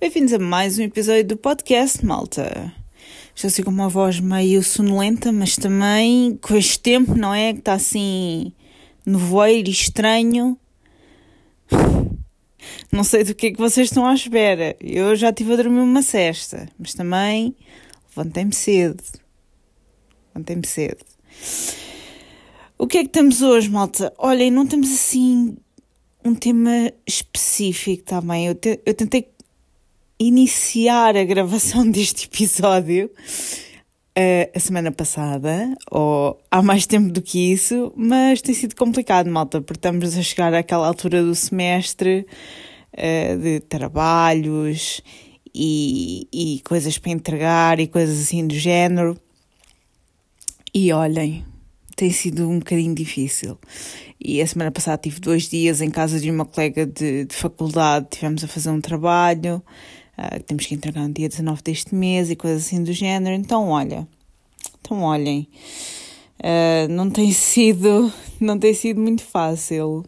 Bem-vindos a mais um episódio do podcast, malta. Estou assim com uma voz meio sonolenta, mas também com este tempo, não é? Que está assim nevoeiro e estranho. Não sei do que é que vocês estão à espera. Eu já estive a dormir uma cesta, mas também levantei-me cedo. Levantei-me cedo. O que é que temos hoje, malta? Olhem, não temos assim um tema específico também. Eu, te, eu tentei iniciar a gravação deste episódio uh, a semana passada, ou há mais tempo do que isso, mas tem sido complicado, malta, porque estamos a chegar àquela altura do semestre uh, de trabalhos e, e coisas para entregar e coisas assim do género. E olhem, tem sido um bocadinho difícil. E a semana passada tive dois dias em casa de uma colega de, de faculdade, tivemos a fazer um trabalho uh, temos que entregar no dia 19 deste mês e coisas assim do género. Então, olha, então olhem, uh, não tem sido, não tem sido muito fácil.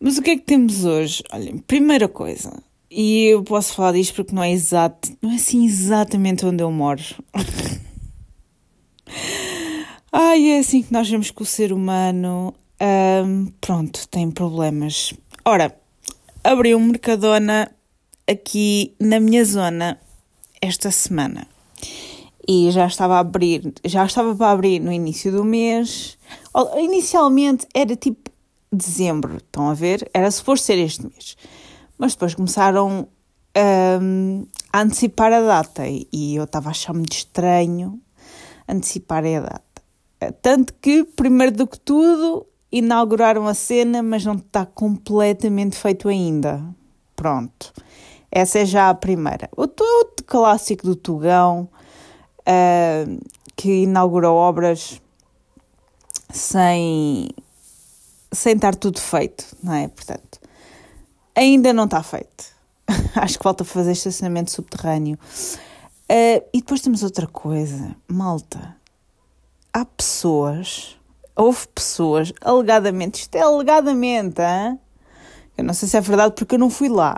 Mas o que é que temos hoje? Olhem, primeira coisa, e eu posso falar disto porque não é exato, não é assim exatamente onde eu moro. Ai, é assim que nós vemos que o ser humano, um, pronto, tem problemas. Ora, abri um Mercadona aqui na minha zona esta semana. E já estava a abrir, já estava para abrir no início do mês. Inicialmente era tipo dezembro, estão a ver? Era suposto ser este mês. Mas depois começaram a antecipar a data e eu estava a achar muito estranho antecipar a data. Tanto que, primeiro do que tudo, inauguraram a cena, mas não está completamente feito ainda. Pronto. Essa é já a primeira. O, o clássico do Tugão, uh, que inaugurou obras sem, sem estar tudo feito, não é? Portanto, ainda não está feito. Acho que falta fazer estacionamento subterrâneo. Uh, e depois temos outra coisa, malta. Há pessoas, houve pessoas, alegadamente, isto é alegadamente, hein? eu não sei se é verdade porque eu não fui lá,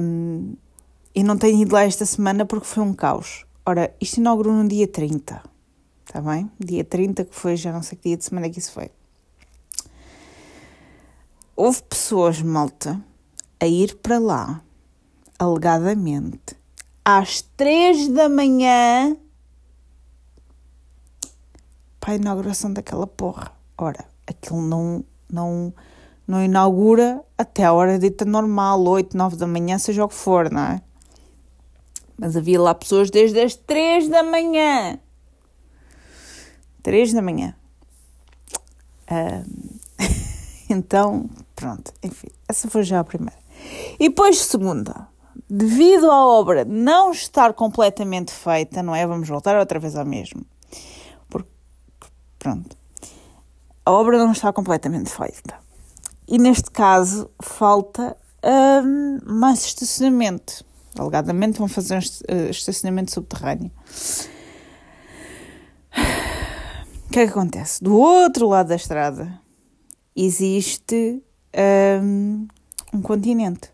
um, e não tenho ido lá esta semana porque foi um caos. Ora, isto inaugurou no dia 30, está bem? Dia 30, que foi, já não sei que dia de semana que isso foi. Houve pessoas, malta, a ir para lá, alegadamente, às 3 da manhã para a inauguração daquela porra. Ora, aquilo não, não, não inaugura até a hora dita normal, 8, 9 da manhã, seja o que for, não é? Mas havia lá pessoas desde as 3 da manhã. 3 da manhã. Um, então, pronto, enfim, essa foi já a primeira. E depois, segunda, devido à obra não estar completamente feita, não é? Vamos voltar outra vez ao mesmo. Pronto, a obra não está completamente feita e neste caso falta um, mais estacionamento. Alegadamente vão fazer um uh, estacionamento subterrâneo. O que é que acontece? Do outro lado da estrada existe um, um continente.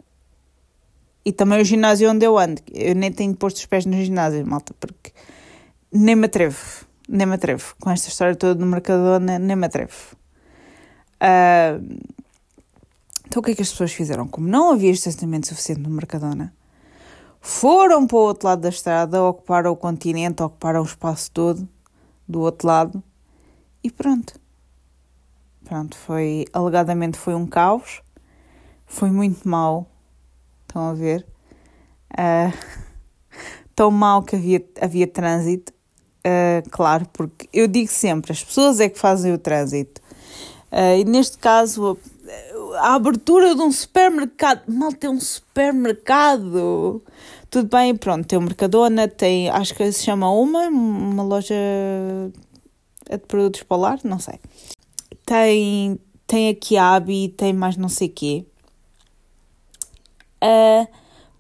E também o ginásio onde eu ando. Eu nem tenho posto os pés no ginásio, malta, porque nem me atrevo. Nem me atrevo. Com esta história toda no Mercadona, nem me atrevo. Uh, então o que é que as pessoas fizeram? Como não havia estacionamento suficiente no Mercadona, foram para o outro lado da estrada, ocuparam o continente, ocuparam o espaço todo do outro lado e pronto. Pronto, foi, alegadamente foi um caos, foi muito mau, estão a ver? Uh, tão mau que havia, havia trânsito, uh, claro, porque eu digo sempre, as pessoas é que fazem o trânsito. Uh, e neste caso, a abertura de um supermercado. Mal tem um supermercado. Tudo bem, pronto, tem o Mercadona, tem, acho que se chama uma, uma loja de produtos polar, não sei. Tem, tem a Kiabi, tem mais não sei quê. Uh,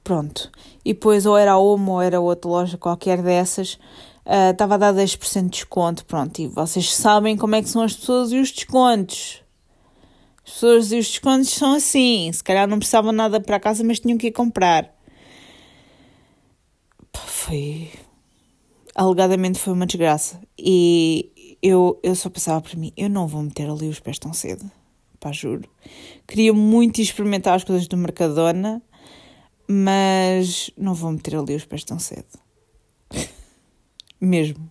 pronto. E depois ou era a uma ou era outra loja qualquer dessas. Estava uh, a dar 10% de desconto, pronto. E vocês sabem como é que são as pessoas e os descontos As pessoas e os descontos são assim. Se calhar não precisavam nada para casa, mas tinham que ir comprar. Foi. Alegadamente foi uma desgraça. E eu, eu só pensava para mim: eu não vou meter ali os pés tão cedo. Pá, juro. Queria muito experimentar as coisas do Mercadona, mas não vou meter ali os pés tão cedo. Mesmo.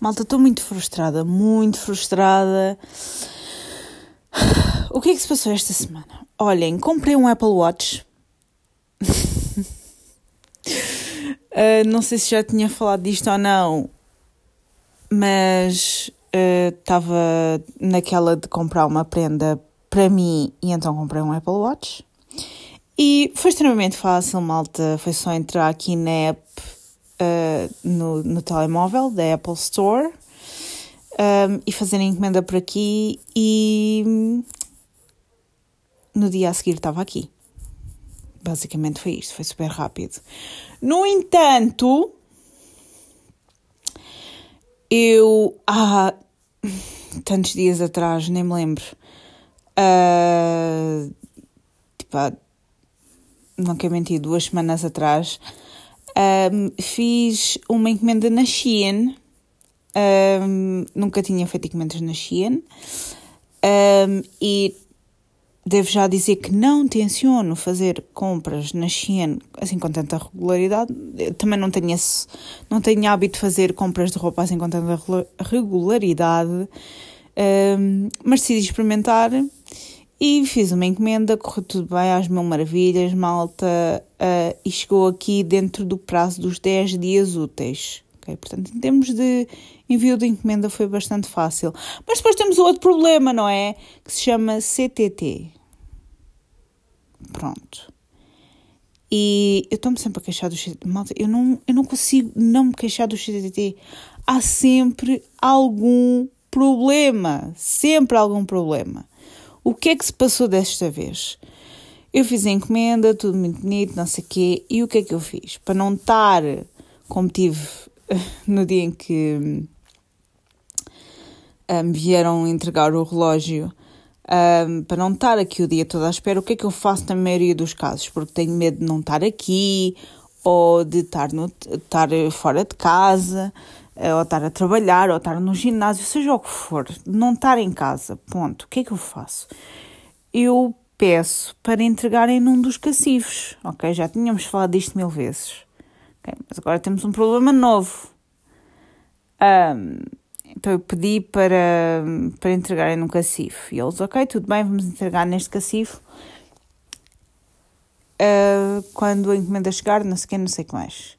Malta, estou muito frustrada, muito frustrada. O que é que se passou esta semana? Olhem, comprei um Apple Watch. uh, não sei se já tinha falado disto ou não, mas estava uh, naquela de comprar uma prenda para mim e então comprei um Apple Watch. E foi extremamente fácil, malta. Foi só entrar aqui na app uh, no, no telemóvel da Apple Store um, e fazer a encomenda por aqui e no dia a seguir estava aqui. Basicamente foi isto, foi super rápido. No entanto, eu há tantos dias atrás, nem me lembro, uh, tipo, há, não quero mentir, duas semanas atrás, um, fiz uma encomenda na Shein. Um, nunca tinha feito encomendas na Shein. Um, e devo já dizer que não tenciono fazer compras na Shein assim com tanta regularidade. Eu também não tenho, esse, não tenho hábito de fazer compras de roupa assim com tanta regularidade. mas decidi experimentar e fiz uma encomenda, correu tudo bem, às mil maravilhas, malta, uh, e chegou aqui dentro do prazo dos 10 dias úteis. Okay? Portanto, em termos de envio de encomenda foi bastante fácil. Mas depois temos outro problema, não é? Que se chama CTT. Pronto. E eu estou-me sempre a queixar do CTT. Malta, eu não, eu não consigo não me queixar do CTT. Há sempre algum problema. Sempre algum problema. O que é que se passou desta vez? Eu fiz a encomenda, tudo muito bonito, não sei o quê, e o que é que eu fiz? Para não estar como tive no dia em que um, hum, vieram entregar o relógio, um, para não estar aqui o dia todo à espera, o que é que eu faço na maioria dos casos? Porque tenho medo de não estar aqui ou de estar, no, estar fora de casa. Eh, ou estar a trabalhar, ou estar no ginásio, seja o que for, não estar em casa, ponto. O que é que eu faço? Eu peço para entregarem num dos cacifos, ok? Já tínhamos falado disto mil vezes, mas agora temos um problema novo. Um, então eu pedi para, para entregarem num cacifo e eles, ok, tudo bem, vamos entregar neste cacifo. Uh, quando a encomenda chegar, não sei o que, não sei o que mais.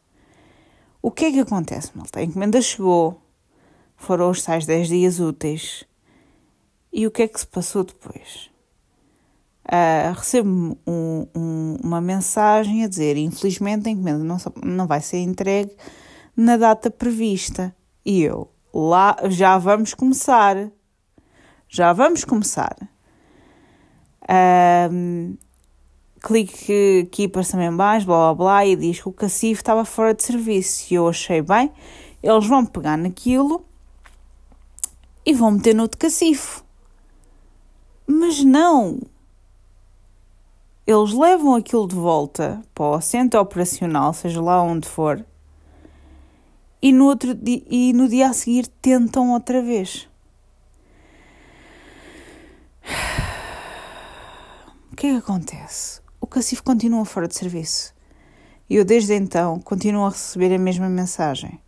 O que é que acontece, malta? A encomenda chegou, foram os tais 10 dias úteis. E o que é que se passou depois? Uh, recebo um, um, uma mensagem a dizer: infelizmente a encomenda não, não vai ser entregue na data prevista. E eu, lá, já vamos começar. Já vamos começar. Uh, clique aqui para também mais, blá blá blá, e diz que o cacifo estava fora de serviço. E eu achei bem, eles vão pegar naquilo e vão meter no outro cacifo. Mas não! Eles levam aquilo de volta para o centro operacional, seja lá onde for, e no, outro e no dia a seguir tentam outra vez. O que é que acontece? O cacifo continua fora de serviço. E eu, desde então, continuo a receber a mesma mensagem.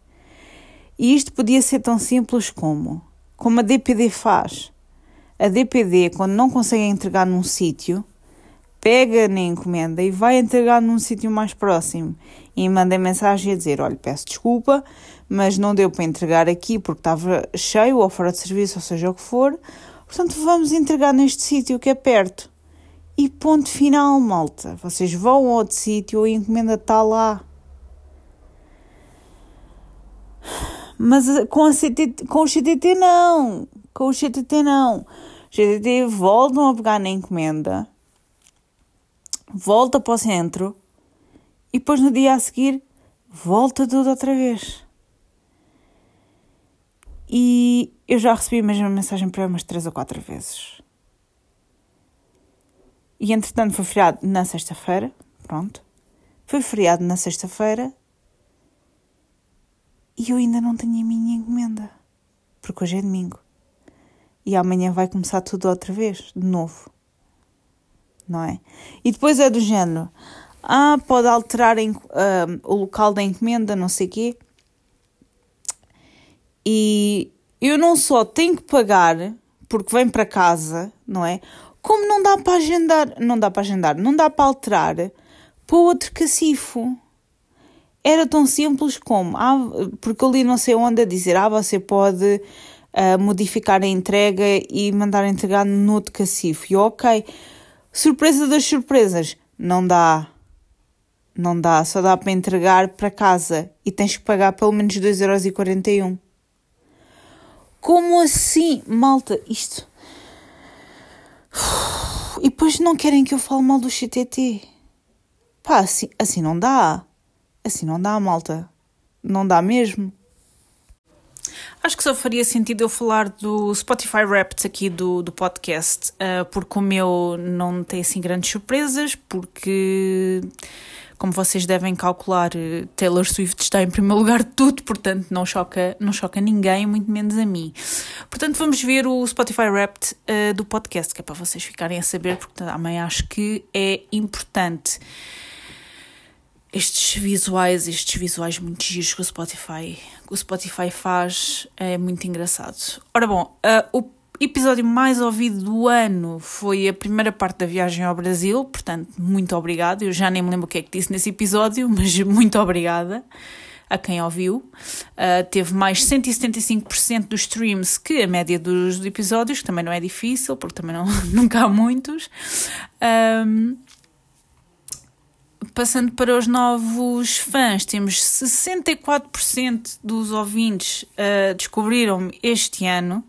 E isto podia ser tão simples como, como a DPD faz. A DPD, quando não consegue entregar num sítio, pega na encomenda e vai entregar num sítio mais próximo e manda mensagem a dizer: Olha, peço desculpa, mas não deu para entregar aqui porque estava cheio ou fora de serviço, ou seja o que for. Portanto, vamos entregar neste sítio que é perto. E ponto final, malta. Vocês vão a outro sítio, a encomenda está lá. Mas eh, com, a com o CTT não. Com o CTT não. O CTT voltam a pegar na encomenda, volta para o centro e depois no dia a seguir volta tudo outra vez. E eu já recebi a mesma mensagem para umas três ou quatro vezes. E entretanto foi feriado na sexta-feira, pronto. Foi feriado na sexta-feira e eu ainda não tenho a minha encomenda, porque hoje é domingo. E amanhã vai começar tudo outra vez, de novo. Não é? E depois é do género: ah, pode alterar em, uh, o local da encomenda, não sei o quê. E eu não só tenho que pagar porque vem para casa, não é? Como não dá para agendar, não dá para agendar, não dá para alterar para outro cacifo. Era tão simples como, ah, porque eu li não sei onde a dizer, ah, você pode uh, modificar a entrega e mandar entregar no outro cacifo. E ok, surpresa das surpresas, não dá. Não dá, só dá para entregar para casa e tens que pagar pelo menos 2,41€. Como assim, malta? Isto. E depois não querem que eu fale mal do CTT. Pá, assim, assim não dá. Assim não dá, malta. Não dá mesmo. Acho que só faria sentido eu falar do Spotify Wrapped aqui do, do podcast, uh, porque o meu não tem assim grandes surpresas, porque como vocês devem calcular, Taylor Swift está em primeiro lugar de tudo, portanto não choca, não choca ninguém, muito menos a mim. Portanto, vamos ver o Spotify Wrapped uh, do podcast, que é para vocês ficarem a saber, porque também acho que é importante. Estes visuais, estes visuais muito giros que o Spotify, que o Spotify faz, é muito engraçado. Ora bom, uh, o episódio mais ouvido do ano foi a primeira parte da viagem ao Brasil, portanto, muito obrigada. Eu já nem me lembro o que é que disse nesse episódio, mas muito obrigada a quem ouviu. Uh, teve mais 175% dos streams que a média dos episódios, que também não é difícil, porque também não, nunca há muitos. Um, passando para os novos fãs, temos 64% dos ouvintes uh, descobriram este ano.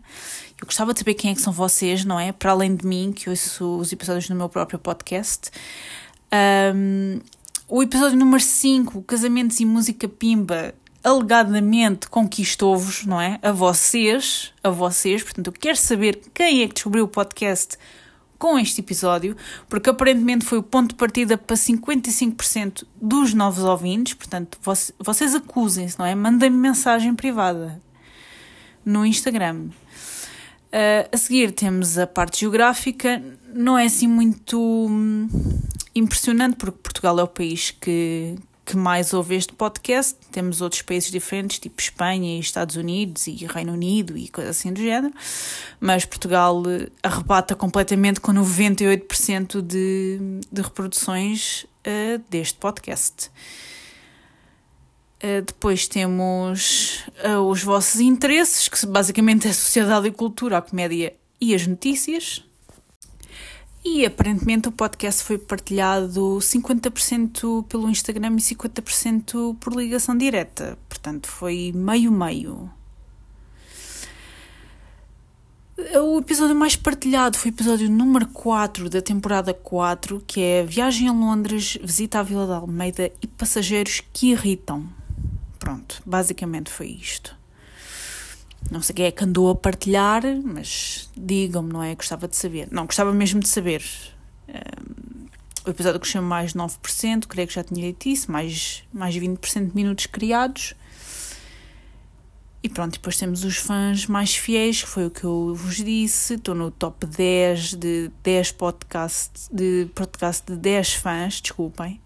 Eu gostava de saber quem é que são vocês, não é? Para além de mim, que ouço os episódios no meu próprio podcast. Um, o episódio número 5, Casamentos e Música Pimba, alegadamente conquistou-vos, não é? A vocês, a vocês. Portanto, eu quero saber quem é que descobriu o podcast com este episódio, porque aparentemente foi o ponto de partida para 55% dos novos ouvintes. Portanto, vocês acusem-se, não é? Mandem-me mensagem privada no Instagram. Uh, a seguir temos a parte geográfica, não é assim muito hum, impressionante, porque Portugal é o país que, que mais ouve este podcast. Temos outros países diferentes, tipo Espanha e Estados Unidos e Reino Unido e coisas assim do género, mas Portugal eh, arrebata completamente com 98% de, de reproduções uh, deste podcast. Uh, depois temos uh, os vossos interesses, que basicamente é a sociedade e cultura, a comédia e as notícias. E aparentemente o podcast foi partilhado 50% pelo Instagram e 50% por ligação direta. Portanto, foi meio-meio. O episódio mais partilhado foi o episódio número 4 da temporada 4, que é Viagem a Londres, Visita à Vila da Almeida e Passageiros que Irritam. Pronto, basicamente foi isto. Não sei quem é que andou a partilhar, mas digam-me, não é? Gostava de saber. Não, gostava mesmo de saber. Um, o episódio cresceu mais 9%, creio que já tinha dito isso, mais, mais 20% de minutos criados. E pronto, depois temos os fãs mais fiéis, que foi o que eu vos disse. Estou no top 10 de 10 podcasts de podcast de 10 fãs, desculpem.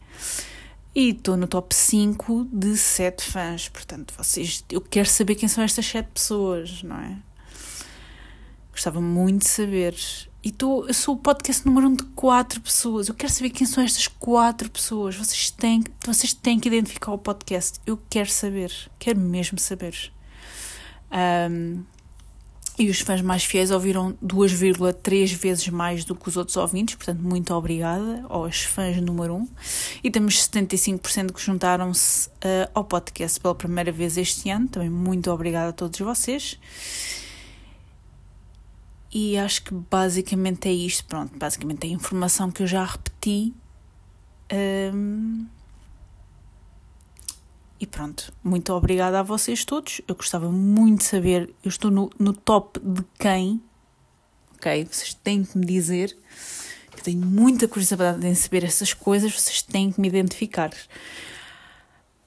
E estou no top 5 de 7 fãs. Portanto, vocês, eu quero saber quem são estas 7 pessoas, não é? Gostava muito de saber. E tô, eu sou o podcast número 1 um de 4 pessoas. Eu quero saber quem são estas 4 pessoas. Vocês têm, vocês têm que identificar o podcast. Eu quero saber. Quero mesmo saber. Um, e os fãs mais fiéis ouviram 2,3 vezes mais do que os outros ouvintes, portanto, muito obrigada aos fãs número 1. E temos 75% que juntaram-se uh, ao podcast pela primeira vez este ano, também muito obrigada a todos vocês. E acho que basicamente é isto, pronto, basicamente é a informação que eu já repeti. Um, e pronto, muito obrigada a vocês todos. Eu gostava muito de saber, eu estou no, no top de quem, ok? Vocês têm que me dizer Eu tenho muita curiosidade em saber essas coisas, vocês têm que me identificar.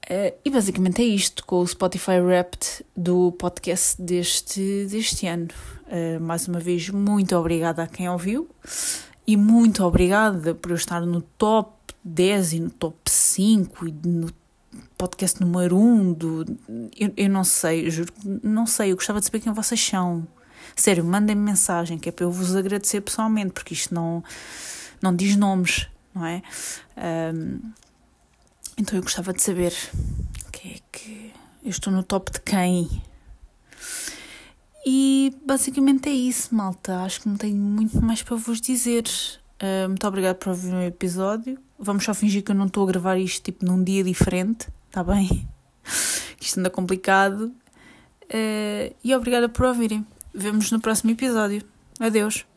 Uh, e basicamente é isto com o Spotify Wrapped do podcast deste, deste ano. Uh, mais uma vez, muito obrigada a quem ouviu e muito obrigada por eu estar no top 10 e no top 5 e no podcast número 1 do. Eu, eu não sei, juro, não sei, eu gostava de saber quem vocês são. Sério, mandem-me mensagem que é para eu vos agradecer pessoalmente, porque isto não, não diz nomes, não é? Um, então eu gostava de saber que é que eu estou no top de quem. E basicamente é isso, malta. Acho que não tenho muito mais para vos dizer. Uh, muito obrigada por ouvir o episódio. Vamos só fingir que eu não estou a gravar isto tipo num dia diferente, tá bem? Isto anda complicado. Uh, e obrigada por ouvirem. Vemos no próximo episódio. Adeus.